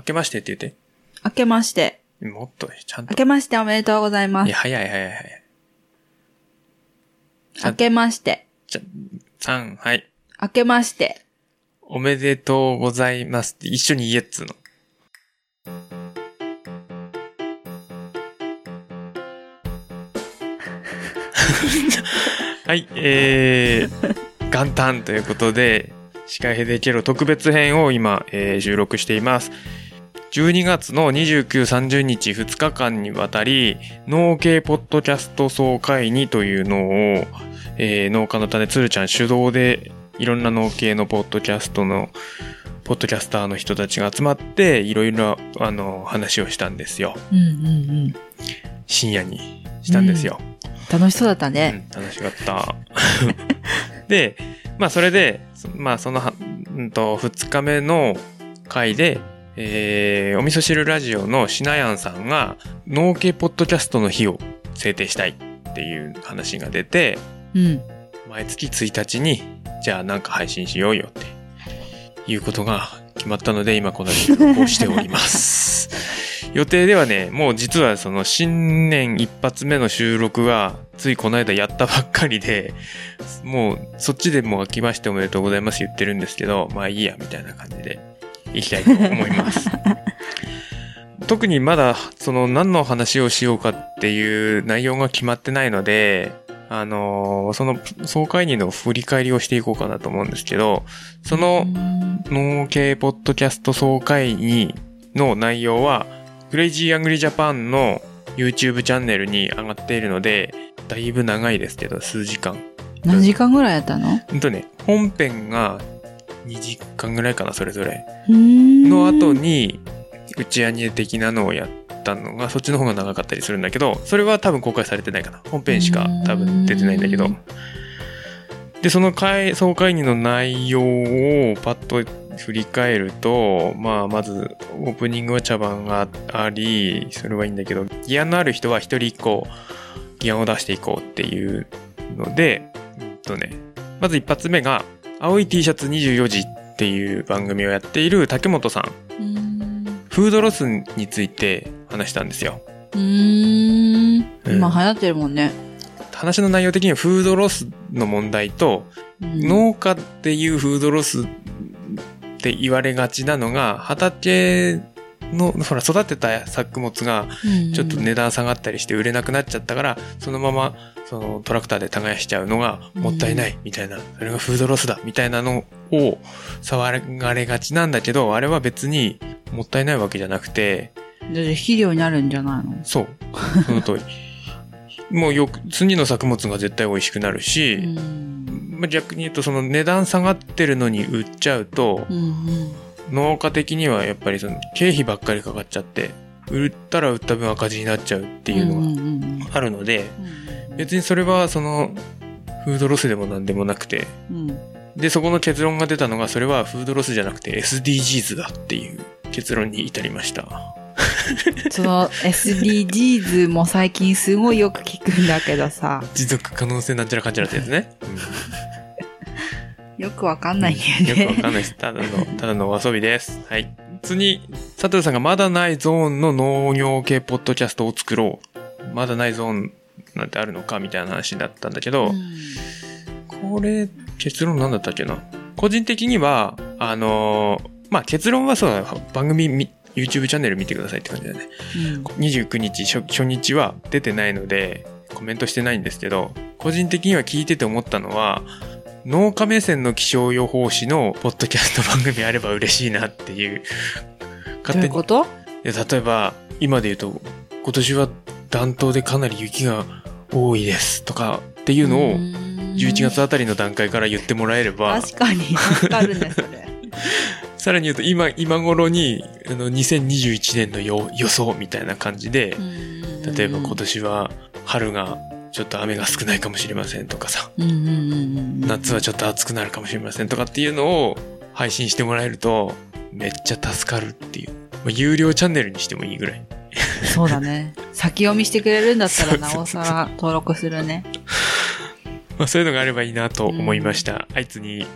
明けましてって言って。明けまして。もっとね、ちゃんと。明けましておめでとうございますいや、。早い早い早い。明けまして。じゃ、3、はい。明けまして。おめでとうございますって一緒に言えっつうの。はい、えー、元旦ということで、司会ヘデケロ特別編を今、えー収録しています。12月の29、30日2日間にわたり、農系ポッドキャスト総会にというのを、えー農家の種つるちゃん主導でいろんな農系のポッドキャストの、ポッドキャスターの人たちが集まって、いろいろ、あの、話をしたんですよ。うんうんうん。深夜にしたんですよ。楽しそうだったね。うん、楽しかった。で、まあそれで、そまあそのは、うんと、二日目の回で、えー、お味噌汁ラジオのしなやんさんが、農系ポッドキャストの日を制定したいっていう話が出て、うん。毎月1日に、じゃあなんか配信しようよっていうことが決まったので、今この収録をしております。予定ではね、もう実はその新年一発目の収録がついこの間やったばっかりで、もうそっちでもう明けましておめでとうございます言ってるんですけど、まあいいやみたいな感じでいきたいと思います。特にまだその何の話をしようかっていう内容が決まってないので、あのーその総会議の振り返りをしていこうかなと思うんですけど、その農系ポッドキャスト総会議の内容は、クレイジーアングリージャパンの YouTube チャンネルに上がっているので、だいぶ長いですけど、数時間。何時間ぐらいやったの？ほんとね、本編が2時間ぐらいかな、それぞれ。の後に、打ち上げ的なのをやったのが、そっちの方が長かったりするんだけど、それは多分公開されてないかな。本編しか多分出てないんだけどうん。で、その会、総会議の内容をパッと振り返ると、まあ、まず、オープニングは茶番があり、それはいいんだけど、議案のある人は一人一個議案を出していこうっていうので、うんとね、まず一発目が、青い T シャツ24時っていう番組をやっている竹本さん。んフードロスについて話したんですよ。うーん。うん今流行ってるもんね。話の内容的にはフードロスの問題と、うん農家っていうフードロスって言われがちなのが、畑の、ほら、育てた作物がうんちょっと値段下がったりして売れなくなっちゃったから、そのまま、そのトラクターで耕しちゃうのがもったいないみたいな、それがフードロスだみたいなのを騒がれがちなんだけど、あれは別にもったいないわけじゃなくて、肥料になるんじゃないの？そう。その通り。もうよく、次の作物が絶対美味しくなるし、うん。まあ、逆に言うとその値段下がってるのに売っちゃうと、うん農家的にはやっぱりその経費ばっかりかかっちゃって、売ったら売った分赤字になっちゃうっていうのうんうんがあるので、うん別にそれはその、フードロスでも何でもなくて、うんで、そこの結論が出たのが、それはフードロスじゃなくて SDGs だっていう結論に至りました。その SDGs も最近すごいよく聞くんだけどさ、持続可能性なんちゃらかんちゃらってやつね。よくわかんないよよね。くわかんないです。ただの、ただのお遊びです。はい。次、佐藤さんがまだないゾーンの農業系ポッドキャストを作ろう。まだないゾーンなんてあるのかみたいな話だったんだけど、うん。これ、結論なんだったっけな？個人的には、あのーまあ、結論はそうだ、番組み、YouTube チャンネル見てくださいって感じだね。29日初初日は出てないのでコメントしてないんですけど個人的には聞いてて思ったのは農家目線の気象予報士のポッドキャスト番組あれば嬉しいなっていう。どう勝手に。いうこと？いや例えば今で言うと今年は暖冬でかなり雪が多いですとかっていうのを11月あたりの段階から言ってもらえれば確かに、助かるね、それ。さらに言うと今今頃にあの2021年の予予想みたいな感じで例えば今年は春がちょっと雨が少ないかもしれませんとかさ、夏はちょっと暑くなるかもしれませんとかっていうのを配信してもらえるとめっちゃ助かるっていう。まあ、有料チャンネルにしてもいいぐらい。そうだね。先読みしてくれるんだったら なおさら登録するね。まあそういうのがあればいいなと思いました。はい、次。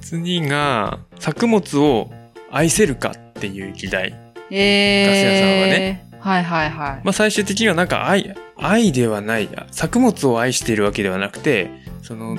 次が、作物を愛せるかっていう議題。えー。ガス屋さんはね。はいはいはい。まあ最終的にはなんか愛、愛ではない、作物を愛しているわけではなくて、その、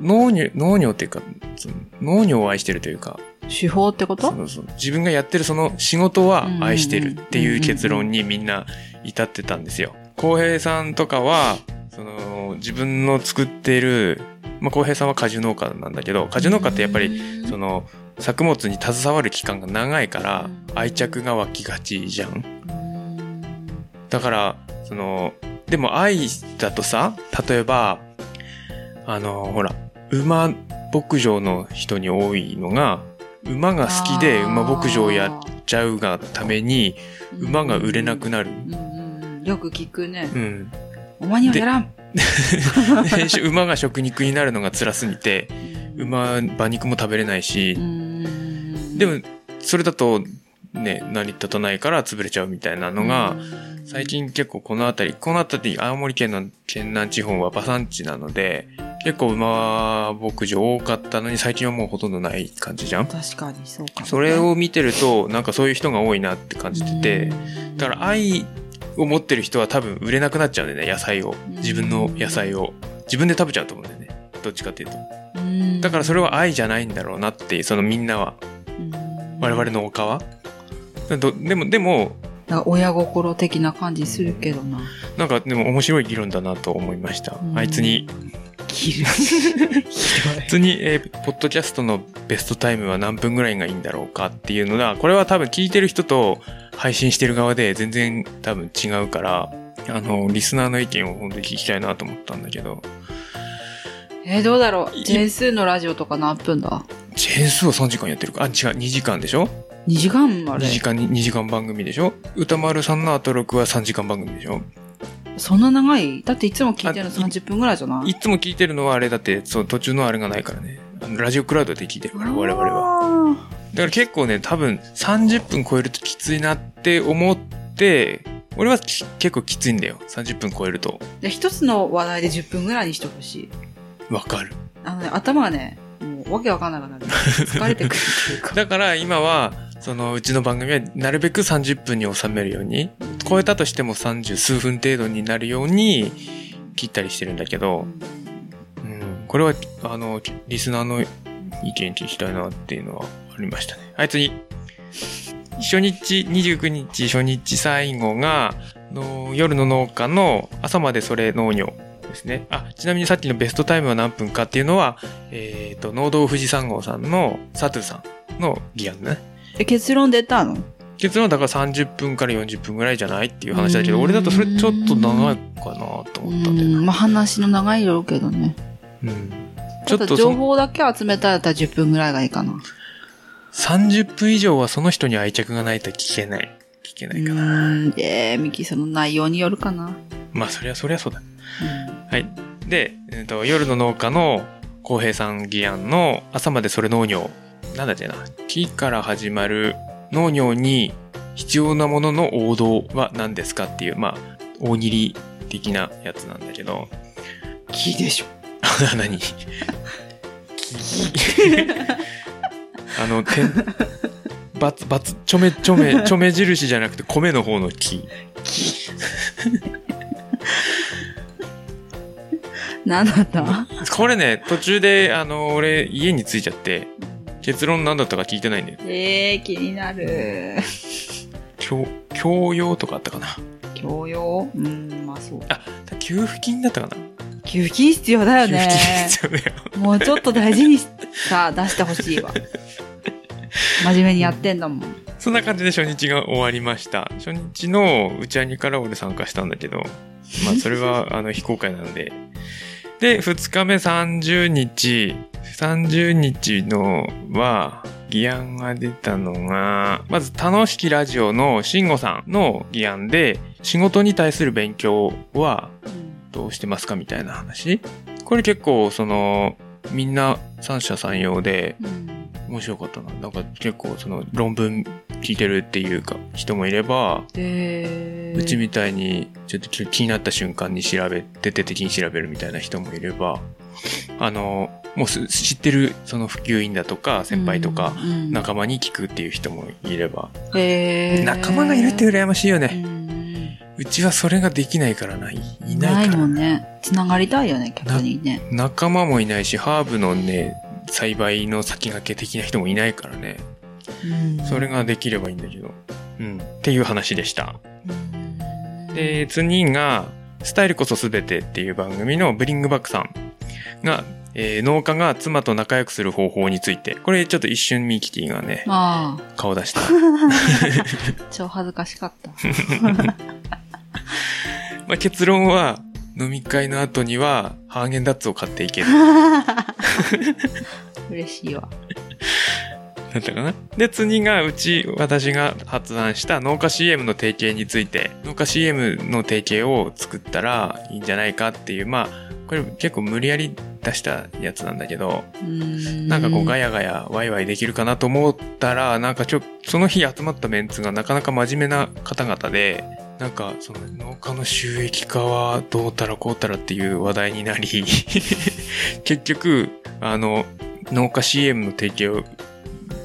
農業、農業っていうか、農業を愛してるというか、手法ってこと？そのその自分がやってるその仕事は愛してるっていう結論にみんな至ってたんですよ。浩平さんとかは、その自分の作っている、まあ浩平さんは果樹農家なんだけど、果樹農家ってやっぱり、その作物に携わる期間が長いから愛着が湧きがちじゃん。だから、その、でも愛だとさ、例えば、あの、ほら、馬牧場の人に多いのが、馬が好きで馬牧場をやっちゃうがために、馬が売れなくなる。うんうんうんよく聞くねう。ん。お前にはやらん。編集馬が食肉になるのが辛すぎて、馬、馬肉も食べれないしう、んでも、それだと、ね、成り立たないから潰れちゃうみたいなのが、最近結構この辺り、この辺り、青森県の県南地方は馬産地なので、結構馬牧場多かったのに最近はもうほとんどない感じじゃん？確かにそうかもね。それを見てると、なんかそういう人が多いなって感じてて、だから愛を持ってる人は多分売れなくなっちゃうんだよね、野菜を。自分の野菜を。自分で食べちゃうと思うんだよね。どっちかっていうと。うんだからそれは愛じゃないんだろうなっていう、そのみんなは。我々の丘は。どでも、でも、親心的な感じするけどな。なんかでも面白い議論だなと思いましたう。んあいつに、切る。あいつに、えーポッドキャストのベストタイムは何分ぐらいがいいんだろうかっていうのが、これは多分聞いてる人と配信してる側で全然多分違うから、あの、リスナーの意見を本当に聞きたいなと思ったんだけど、えー、どうだろう？いジェンスーのラジオとか何分だジェーンスーは3時間やってるか？あ、違う、2時間でしょ ?2 時間あ ?2 れ。時間に、2時間番組でしょ？歌丸さんのアトロクは3時間番組でしょ？そんな長い？だっていつも聞いてるの30分ぐらいじゃない？いつも聞いてるのはあれだって、そう、途中のあれがないからね。ラジオクラウドで聞いてるから、我々は。は。だから結構ね、多分30分超えるときついなって思って、俺はき結構きついんだよ。30分超えると。で、一つの話題で10分ぐらいにしてほしい。わかる。あのね、頭がね、もうわけわかんなくなる。疲れてくるっていうか。だから今は、そのうちの番組はなるべく30分に収めるように、超えたとしても30数分程度になるように切ったりしてるんだけど、うん、これは、あの、リスナーの意見聞きたいなっていうのはありましたね。あいつに、初日、29日初日最後が、の夜の農家の朝までそれ農業ですね。あ、ちなみにさっきのベストタイムは何分かっていうのは、えっ、と、農道富士山号さんのサトゥさんの議案ね。え、結論出たの？結論はだから30分から40分ぐらいじゃないっていう話だけど、俺だとそれちょっと長いかなと思ったんだよまあ話の長いだろうけどね。うん。ちちょっと情報だけ集めたらだったら10分ぐらいがいいかな。30分以上はその人に愛着がないと聞けない。聞けうないから。ーん、えー、ミキその内容によるかな。まあそりゃそりゃそうだ。うんはい。で、えっと夜の農家の浩平さん議案の朝までそれ農業。なんだっけな。木から始まる農業に必要なものの王道は何ですかっていう、まあ、大喜利的なやつなんだけど。木でしょ。何？木 あの、てん、バツ、バツ、ちょめちょめ、ちょめ印じゃなくて米の方の木。何だったこれね、途中で、あの、俺、家に着いちゃって、結論何だったか聞いてないんだよ。えー、気になる。教、教養とかあったかな。教養うん、まあそう。あ、給付金だったかな。給付金必要だよ給付金ね。必要だよ。もうちょっと大事にさ、出してほしいわ。真面目にやってんだもん。そんな感じで初日が終わりました。初日の打ち上げから俺参加したんだけど、まあそれはあの非公開なので。で、2日目30日、30日のは、議案が出たのが、まず楽しきラジオの慎吾さんの議案で、仕事に対する勉強はどうしてますかみたいな話。これ結構その、みんな三者三様で、うん面白かったな。なんか結構その論文聞いてるっていうか人もいれば、で、うちみたいにちょっと気になった瞬間に調べ、徹底的に調べるみたいな人もいれば、あの、もうす知ってるその普及員だとか先輩とかうん仲間に聞くっていう人もいれば、へー仲間がいるって羨ましいようね。んうちはそれができないからな。いいなないいから。もんね。つながりたいよね、逆にね。仲間もいないし、ハーブのね、栽培の先駆け的な人もいないからね。うんそれができればいいんだけど。うん。っていう話でした。うんで、次が、スタイルこそすべてっていう番組のブリングバックさんが、えー農家が妻と仲良くする方法について、これちょっと一瞬ミキティがね、顔出した。超恥ずかしかった。まあ、結論は、飲み会の後には、ハーゲンダッツを買っていける。嬉しいわ。だったかなで、次が、うち、私が発案した農家 CM の提携について、農家 CM の提携を作ったらいいんじゃないかっていう、まあ、これ結構無理やり出したやつなんだけど、ななんかこうガヤガヤワイワイできるかなと思ったら、なんかちょ、その日集まったメンツがなかなか真面目な方々で、なんかその農家の収益化はどうたらこうたらっていう話題になり、結局、あの、農家 CM の提携を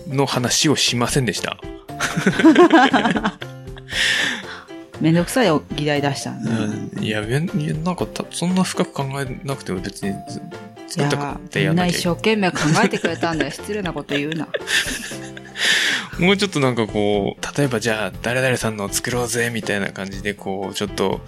の話をしませんでした。めんどくさい議題出したんだうんいや、べんいやなんかたそんな深く考えなくても別に作ったこやとでみんなやんなきゃ一生懸命考えてくれたんだよ。失礼なこと言うな。もうちょっとなんかこう、例えばじゃあ誰々さんの作ろうぜみたいな感じでこう、ちょっと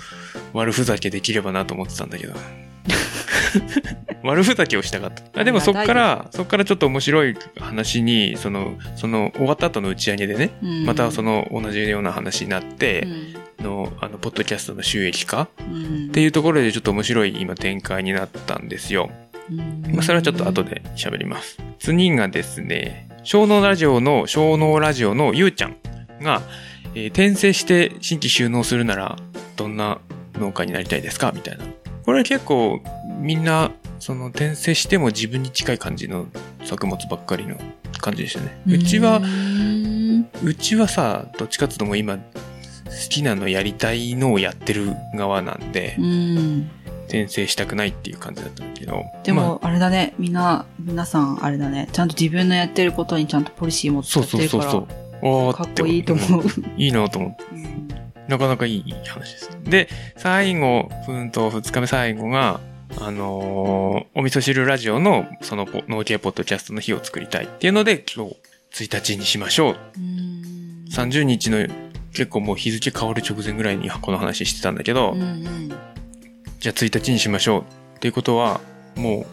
悪ふざけできればなと思ってたんだけど。悪ふざけをしたかった。あでもそっから、そっからちょっと面白い話に、その、その終わった後の打ち上げでね、うんまたその同じような話になってう、んの、あの、ポッドキャストの収益化うんっていうところでちょっと面白い今展開になったんですよ。うんまあ、それはちょっと後で喋ります。次がですね、小脳ラジオの、小脳ラジオのゆうちゃんが、えー転生して新規収納するなら、どんな農家になりたいですか？みたいな。これ結構、みんな、その転生しても自分に近い感じの作物ばっかりの感じでしたね。うちはう、んうちはさ、どっちかっていうともう今、好きなのやりたいのをやってる側なんでう、ん。転生したくないっていう感じだったんだけど。でまあも、あれだね。みんな、皆さん、あれだね。ちゃんと自分のやってることにちゃんとポリシー持ってるから。そうそうそう。おーかっこいいと思う。いいなと思って。うんなかなかいい話です。で、最後、うんと、二日目最後が、あのーお味噌汁ラジオの、そのポ、農系ポッドキャストの日を作りたいっていうので、今日、1日にしましょう。うん30日の、結構もう日付変わる直前ぐらいにこの話してたんだけど、うんうんじゃあ1日にしましょう。っていうことは、もう、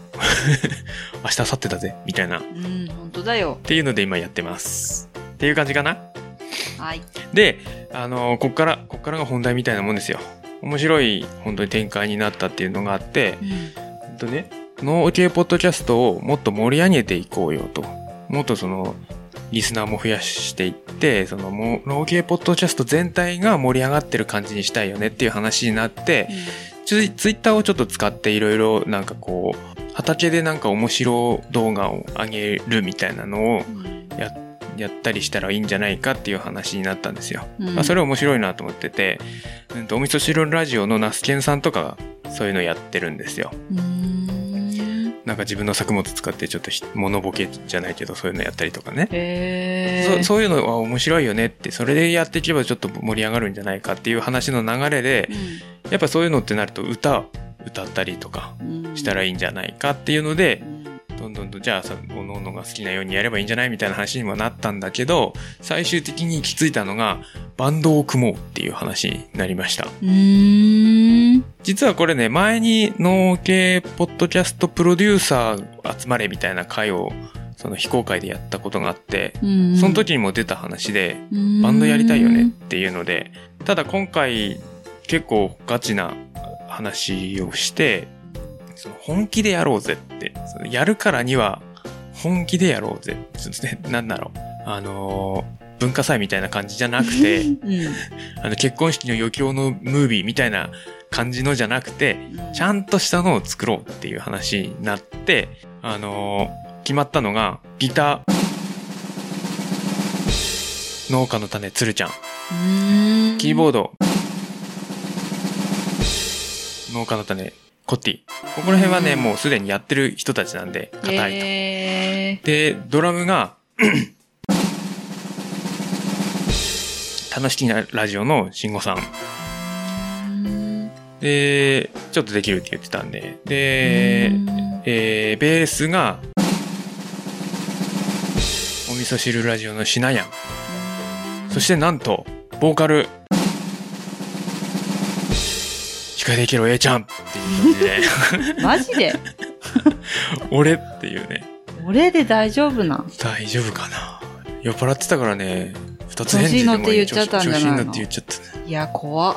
明日、明後日だぜ、みたいな。っうん、本当だよ。ていうので今やってます。っていう感じかな？はい。で、あのこっから、こっからが本題みたいなもんですよ。面白い、本当に展開になったっていうのがあって、うんほんとね、農系ポッドキャストをもっと盛り上げていこうよと。もっとその、リスナーも増やしていって、その、もう農系ポッドキャスト全体が盛り上がってる感じにしたいよねっていう話になって、ツイツイッターをちょっと使っていろいろなんかこう、畑でなんか面白動画を上げるみたいなのをうんやったりしたらいいんじゃないかっていう話になったんですよ。うんまあ、それ面白いなと思ってて、うんと、お味噌汁ラジオのナスケンさんとかがそういうのやってるんですよ。うんなんか自分の作物使ってちょっとひモノボケじゃないけどそういうのやったりとかね。へーそそういうのは面白いよねって、それでやっていけばちょっと盛り上がるんじゃないかっていう話の流れで、やっぱそういうのってなると歌、歌ったりとかうんしたらいいんじゃないかっていうのでう、んどんどんとじゃあさ、おのおのが好きなようにやればいいんじゃないみたいな話にもなったんだけど、最終的に行き着いたのが、バンドを組もうっていう話になりました。うーん。実はこれね、前に農系ポッドキャストプロデューサー集まれみたいな会を、その非公開でやったことがあって、うんその時にも出た話で、バンドやりたいよねっていうので、ただ今回結構ガチな話をして、その本気でやろうぜって、そのやるからには本気でやろうぜ。ちょっとね、なんだろう。あのー文化祭みたいな感じじゃなくて、うんあの結婚式の余興のムービーみたいな感じのじゃなくて、ちゃんとしたのを作ろうっていう話になって、あのー決まったのが、ギター、農家の種、つるちゃん、うん。キーボード、農家の種、コッティ。ここら辺はね、うん。もうすでにやってる人たちなんで、硬いと。えで、ドラムが、楽しきなラジオの慎吾さん。ー。で、ちょっとできるって言ってたんで。で、えー、ベースが、お味噌汁ラジオのしなやん。そしてなんと、ボーカル、司会できる A ちゃんっていう感じで、マジで？俺っていうね、俺で大丈夫なん？大丈夫かな？酔っ払ってたからね、二つ返事でも調子に乗って言っちゃったんじゃないの？調子に乗って言っちゃったね。いや、怖っ。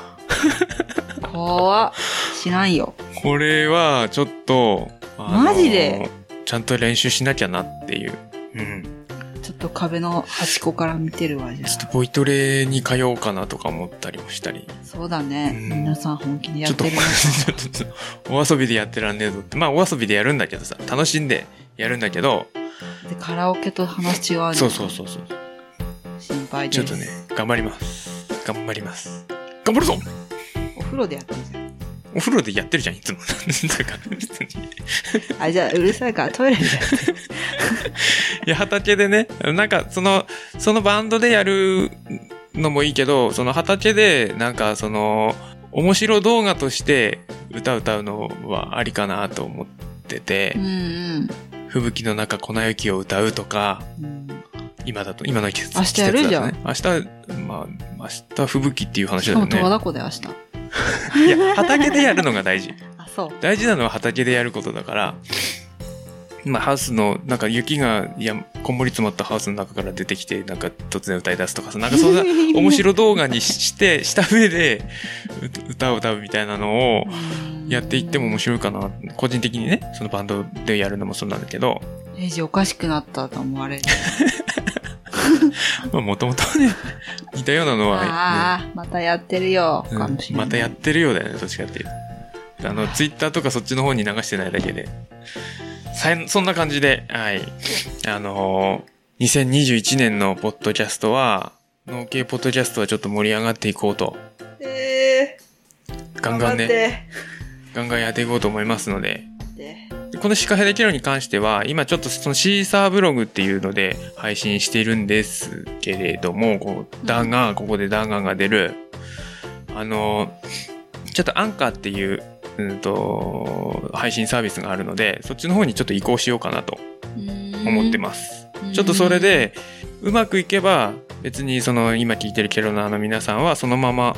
怖っ。知らんよ。これは、ちょっと、あのマジで？ちゃんと練習しなきゃなっていう。うん。ちょっと壁の端っこから見てるわ、じゃちょっとボイトレに通おうかなとか思ったりもしたり。あ。そうだね。うん皆さん本気でやちょってるのちょっと、お遊びでやってらんねえぞって。まあ、お遊びでやるんだけどさ、楽しんでやるんだけど、で、カラオケと話違うねそうそうそうそう。心配です。ちょっとね、頑張ります。頑張ります。頑張るぞお風呂でやってるじゃん。お風呂でやってるじゃん、いつも。だから、別に。あ、じゃあ、うるさいからトイレでやってる。いや、畑でね、なんか、その、そのバンドでやるのもいいけど、その畑で、なんか、その、面白動画として歌歌うのはありかなと思っててう、ん吹雪の中粉雪を歌うとか、うん。うん今だと、今の季節。明日やるじゃんね明日、まあ、明日吹雪っていう話しかも十和だよね。田湖で明日。いや、畑でやるのが大事。あ、そう。大事なのは畑でやることだから、まあ、ハウスの、なんか雪が、いや、こんもり詰まったハウスの中から出てきて、なんか突然歌い出すとかさ、なんかそんな 面白動画にしして、した上で、う歌を歌うみたいなのをやっていっても面白いかな。個人的にね、そのバンドでやるのもそうなんだけど、おかしくなったと思われる。まあ、もともとね、似たようなのは、ねああ、またやってるよ。うんかもしれない。またやってるようだよね、どっちかっていうと。あの、ツイッターとかそっちの方に流してないだけで。そんな感じで、はい。あのー2021年のポッドキャストは、農系ポッドキャストはちょっと盛り上がっていこうと、えガンガンね、ガンガンやっていこうと思いますので、でこのシカヘデキロに関しては、今ちょっとそのシーサーブログっていうので配信しているんですけれども、こう、弾丸、ここで弾丸が出る、あの、ちょっとアンカーっていう、うんと、配信サービスがあるので、そっちの方にちょっと移行しようかなと思ってます。ちょっとそれで、うまくいけば、別にその今聞いてるケロナーの皆さんはそのまま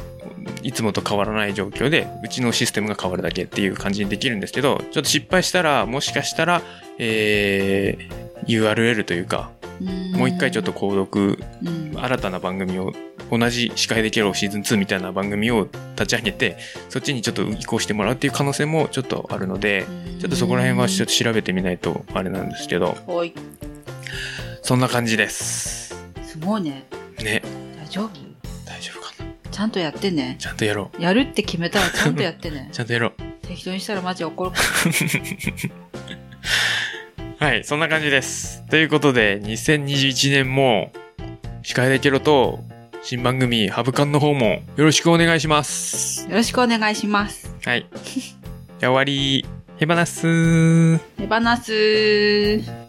いつもと変わらない状況でうちのシステムが変わるだけっていう感じにできるんですけどちょっと失敗したらもしかしたら、えー URL というかもう一回ちょっと購読うん、新たな番組を同じ司会でケロシーズン2みたいな番組を立ち上げてそっちにちょっと移行してもらうっていう可能性もちょっとあるのでちょっとそこら辺はちょっと調べてみないとあれなんですけど。そんな感じです。すごいね。ね。大丈夫？ちゃんとやってね。ちゃんとやろうやるって決めたらちゃんとやってね。ちゃんとやろう適当にしたらマジ怒る。はい、そんな感じです。ということで、2021年も、司会でケロと、新番組、ハブカンの方も、よろしくお願いします。よろしくお願いします。はい。じゃあ終わり。ヘバナスー。手放す。